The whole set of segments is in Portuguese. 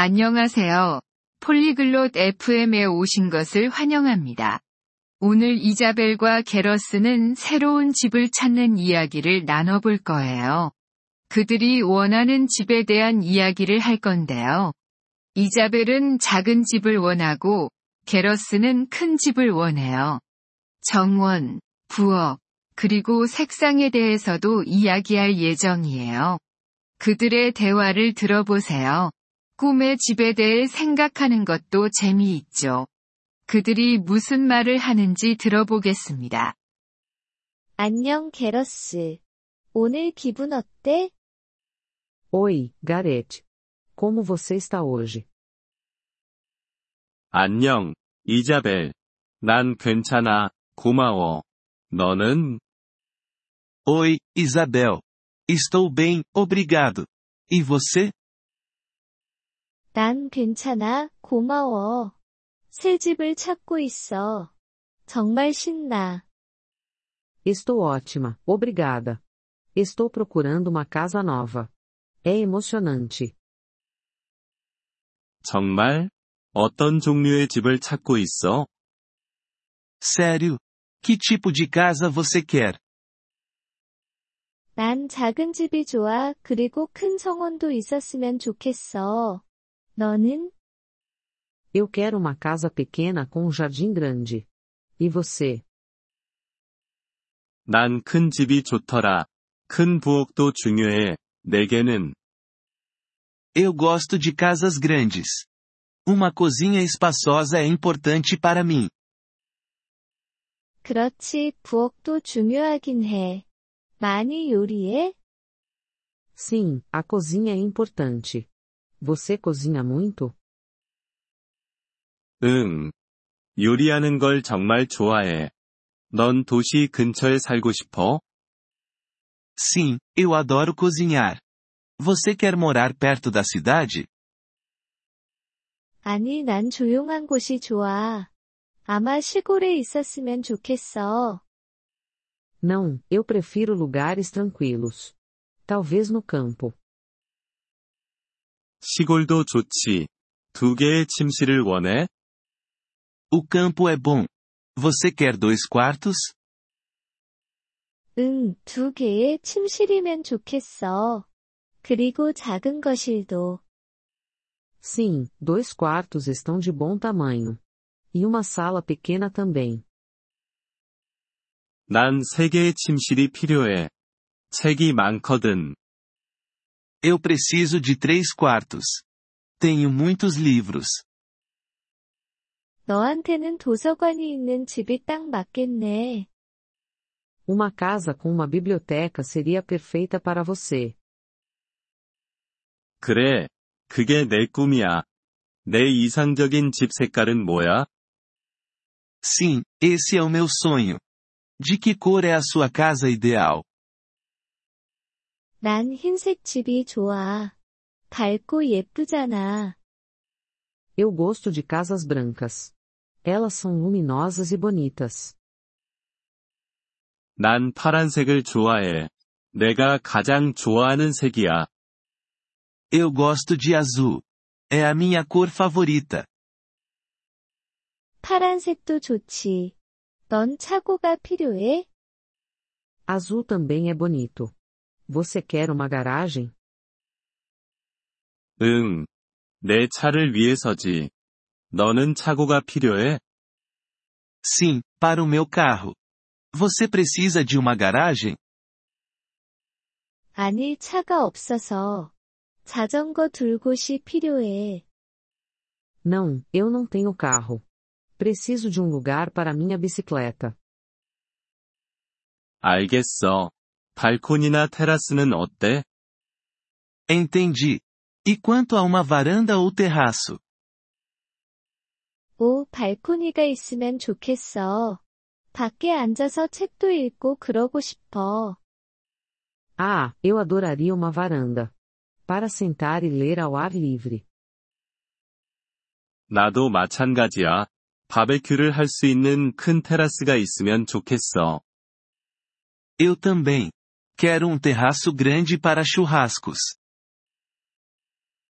안녕하세요. 폴리글롯 FM에 오신 것을 환영합니다. 오늘 이자벨과 게러스는 새로운 집을 찾는 이야기를 나눠볼 거예요. 그들이 원하는 집에 대한 이야기를 할 건데요. 이자벨은 작은 집을 원하고 게러스는 큰 집을 원해요. 정원, 부엌, 그리고 색상에 대해서도 이야기할 예정이에요. 그들의 대화를 들어보세요. 꿈의 집에 대해 생각하는 것도 재미있죠. 그들이 무슨 말을 하는지 들어보겠습니다. 안녕, 게러스. 오늘 기분 어때? Oi, Gareth. Como você está hoje? 안녕, 이자벨. 난 괜찮아, 고마워. 너는? Oi, Isabel. Estou bem, obrigado. E você? 난 괜찮아, 고마워. 새 집을 찾고 있어. 정말 신나. Estou ótima, obrigada. Estou procurando uma casa nova. É emocionante. 정말? 어떤 종류의 집을 찾고 있어? Sério? Que tipo de casa você quer? 난 작은 집이 좋아, 그리고 큰 정원도 있었으면 좋겠어. 너는? Eu quero uma casa pequena com um jardim grande. E você? 난 큰 집이 좋더라. 큰 부엌도 중요해. 내게는. Eu gosto de casas grandes. Uma cozinha espaçosa é importante para mim. 그렇지, 부엌도 중요하긴 해. 많이 요리해? Sim, a cozinha é importante. Você cozinha muito? 응. 요리하는 걸 정말 좋아해. 넌 도시 근처에 살고 싶어? Sim, eu adoro cozinhar. Você quer morar perto da cidade? 아니, 난 조용한 곳이 좋아. 아마 시골에 있었으면 좋겠어. Não, eu prefiro lugares tranquilos. Talvez no campo. 시골도 좋지. 두 개의 침실을 원해? O campo é bom. Você quer dois quartos? 응, 두 개의 침실이면 좋겠어. 그리고 작은 거실도. Sim, dois quartos estão de bom tamanho. E uma sala pequena também. 난 세 개의 침실이 필요해. 책이 많거든. Eu preciso de três quartos. Tenho muitos livros. 너한테는 도서관이 있는 집이 딱 맞겠네. Uma casa com uma biblioteca seria perfeita para você. 그래. 그게 내 꿈이야. 내 이상적인 집 색깔은 뭐야? Sim, esse é o meu sonho. De que cor é a sua casa ideal? 난 흰색 집이 좋아. 밝고 예쁘잖아. Eu gosto de casas brancas. Elas são luminosas e bonitas. 난 파란색을 좋아해. 내가 가장 좋아하는 색이야. Eu gosto de azul. É a minha cor favorita. 파란색도 좋지. 넌 차고가 필요해? Azul também é bonito. Você quer uma garagem? 응. 내 차를 위해서지. 너는 차고가 필요해? Sim, para o meu carro. Você precisa de uma garagem? 아니, 차가 없어서. 자전거 둘 곳이 필요해. Não, eu não tenho carro. Preciso de um lugar para minha bicicleta. 알겠어. 발코니나 테라스는 어때? Entendi. E quanto a uma varanda ou terraço? 오, 발코니가 있으면 좋겠어. 밖에 앉아서 책도 읽고 그러고 싶어. Ah, eu adoraria uma varanda. Para sentar e ler ao ar livre. 나도 마찬가지야. 바베큐를 할 수 있는 큰 테라스가 있으면 좋겠어. Eu também. Quero um terraço grande para churrascos.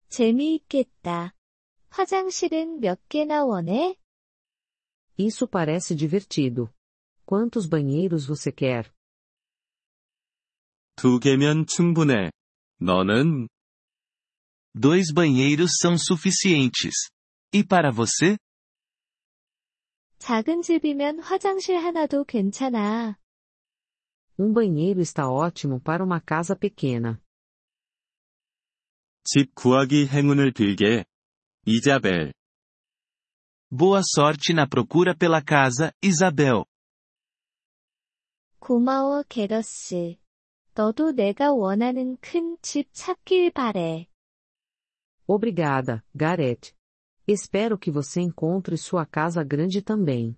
재미있겠다. 화장실은 몇 개나 원해? Isso parece divertido. Quantos banheiros você quer? 두 개면 충분해. 너는? Dois banheiros são suficientes. E para você? 작은 집이면 화장실 하나도 괜찮아. Um banheiro está ótimo para uma casa pequena. 집 구하기 행운을 빌게. 이자벨. Boa sorte na procura pela casa, Isabel. 고마워, 게러스. 너도 내가 원하는 큰 집 찾길 바래. Obrigada, Gareth. Espero que você encontre sua casa grande também.